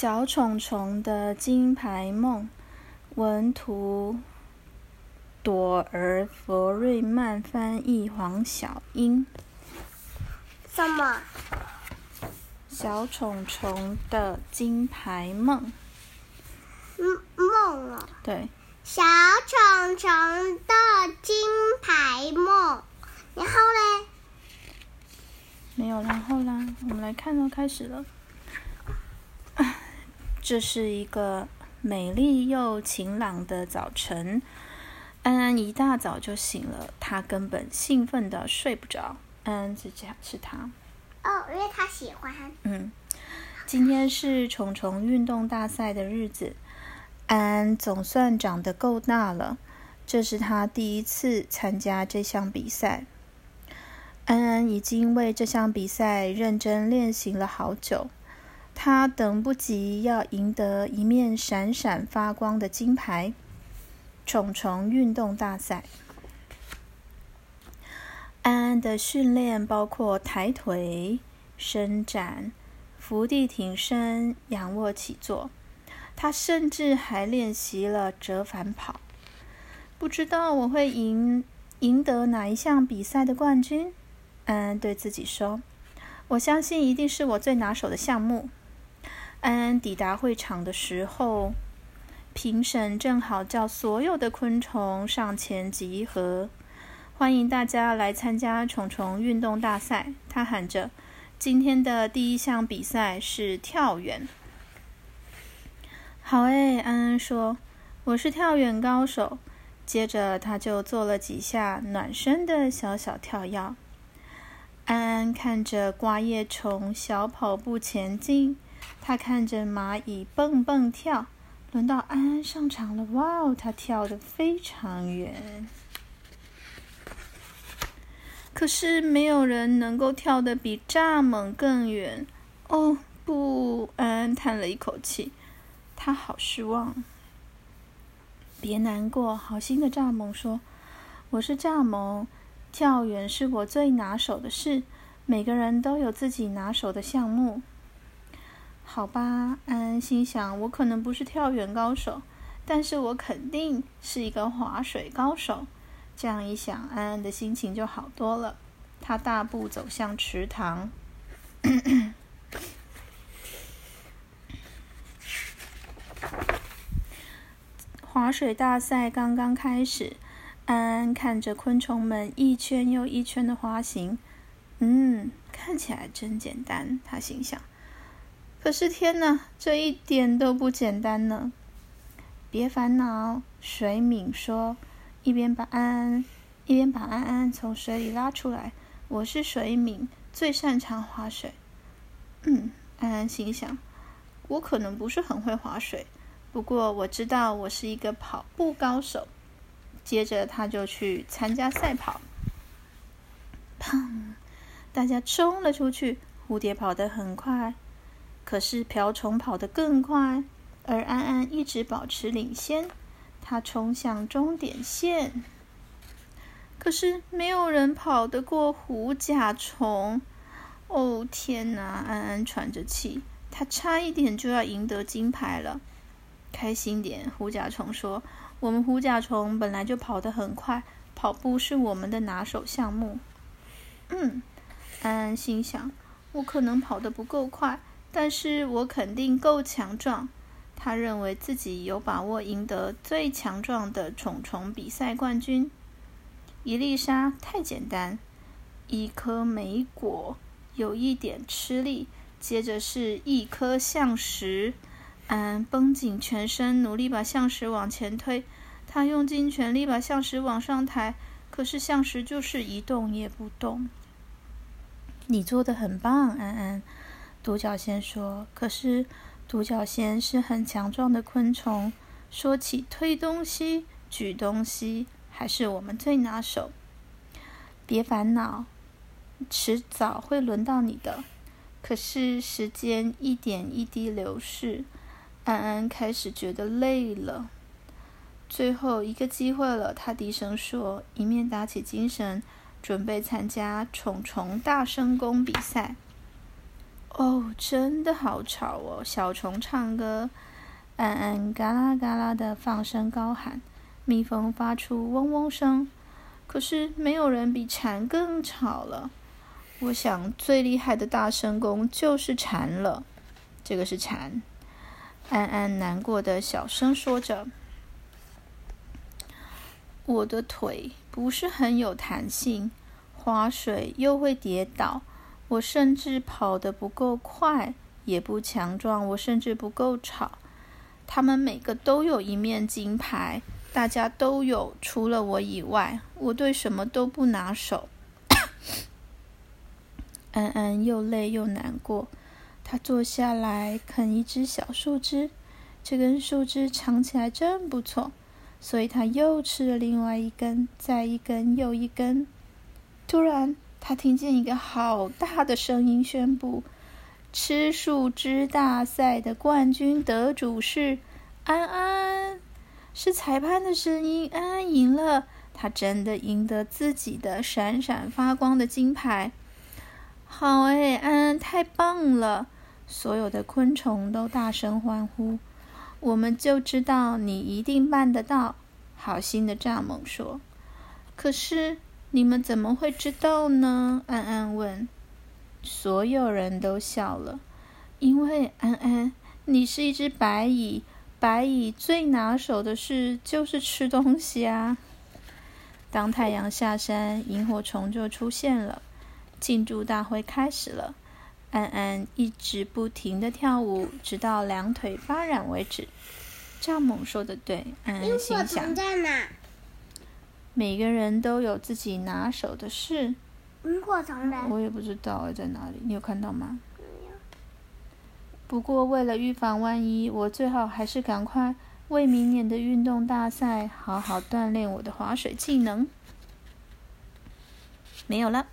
小虫虫的金牌梦，文图朵儿佛瑞曼翻译，黄小英。什么？小虫虫的金牌梦。嗯，梦哦。对。小虫虫的金牌梦，然后嘞？没有然后啦，我们来看哦，开始了。这是一个美丽又晴朗的早晨，安安一大早就醒了，他根本兴奋的睡不着。安安是这样是他。哦，因为他喜欢。嗯，今天是虫虫运动大赛的日子。安安总算长得够大了，这是他第一次参加这项比赛。安安已经为这项比赛认真练习了好久，他等不及要赢得一面闪闪发光的金牌——重重运动大赛。安安的训练包括抬腿、伸展、伏地挺身、仰卧起坐。他甚至还练习了折返跑。不知道我会赢赢得哪一项比赛的冠军？安安对自己说：“我相信一定是我最拿手的项目。”安安抵达会场的时候，评审正好叫所有的昆虫上前集合，欢迎大家来参加虫虫运动大赛。他喊着：“今天的第一项比赛是跳远。”好诶，安安说：“我是跳远高手。”接着，他就做了几下暖身的小小跳跃。安安看着瓜叶虫小跑步前进，他看着蚂蚁蹦蹦跳。轮到安安上场了，哇哦，他跳得非常远。可是，没有人能够跳得比蚱蜢更远。哦，不！安安叹了一口气。他好失望。别难过，好心的蚱蜢说：“我是蚱蜢，跳远是我最拿手的事。每个人都有自己拿手的项目。”好吧，安安心想：“我可能不是跳远高手，但是我肯定是一个划水高手。”这样一想，安安的心情就好多了。他大步走向池塘。划水大赛刚刚开始，安安看着昆虫们一圈又一圈的滑行，嗯，看起来真简单，他心想。可是天哪，这一点都不简单呢！别烦恼，水敏说，一边把安安一边把安安从水里拉出来。我是水敏，最擅长划水。嗯，安安心想，我可能不是很会划水。不过我知道我是一个跑步高手。接着他就去参加赛跑。砰！大家冲了出去。蝴蝶跑得很快，可是瓢虫跑得更快，而安安一直保持领先。他冲向终点线，可是没有人跑得过虎甲虫。哦天哪！安安喘着气，他差一点就要赢得金牌了。开心点，虎甲虫说：“我们虎甲虫本来就跑得很快，跑步是我们的拿手项目。”嗯，安安心想：“我可能跑得不够快，但是我肯定够强壮。”他认为自己有把握赢得最强壮的虫虫比赛冠军。一粒沙太简单，一颗莓果有一点吃力，接着是一颗橡石。安绷紧全身，努力把橡石往前推。他用尽全力把橡石往上抬，可是橡石就是一动也不动。你做的很棒，安安。独角仙说：“可是独角仙是很强壮的昆虫，说起推东西、举东西，还是我们最拿手。”别烦恼，迟早会轮到你的。可是时间一点一滴流逝。安安开始觉得累了，最后一个机会了，他低声说，一面打起精神，准备参加虫虫大声功比赛。哦，真的好吵哦！小虫唱歌，安安嘎啦嘎啦的放声高喊，蜜蜂发出嗡嗡声。可是没有人比蝉更吵了。我想最厉害的大声公就是蝉了。这个是蝉。安安难过的小声说着：“我的腿不是很有弹性，划水又会跌倒。我甚至跑得不够快，也不强壮。我甚至不够吵。他们每个都有一面金牌，大家都有，除了我以外。我对什么都不拿手。”安安又累又难过。他坐下来啃一只小树枝，这根树枝尝起来真不错，所以他又吃了另外一根，再一根又一根。突然，他听见一个好大的声音宣布：吃树枝大赛的冠军得主是安安，是裁判的声音。安安赢了，他真的赢得自己的闪闪发光的金牌。好哎，安安太棒了！所有的昆虫都大声欢呼。我们就知道你一定办得到，好心的蚱蜢说。可是你们怎么会知道呢？安安问。所有人都笑了，因为安安，你是一只白蚁，白蚁最拿手的事就是吃东西啊。当太阳下山，萤火虫就出现了，庆祝大会开始了。安安一直不停的跳舞，直到两腿发软为止。蚱蜢说的对，安安心想。在哪？每个人都有自己拿手的事。萤火虫呢？我也不知道在哪里，你有看到吗？不过为了预防万一，我最好还是赶快为明年的运动大赛好好锻炼我的划水技能。没有了。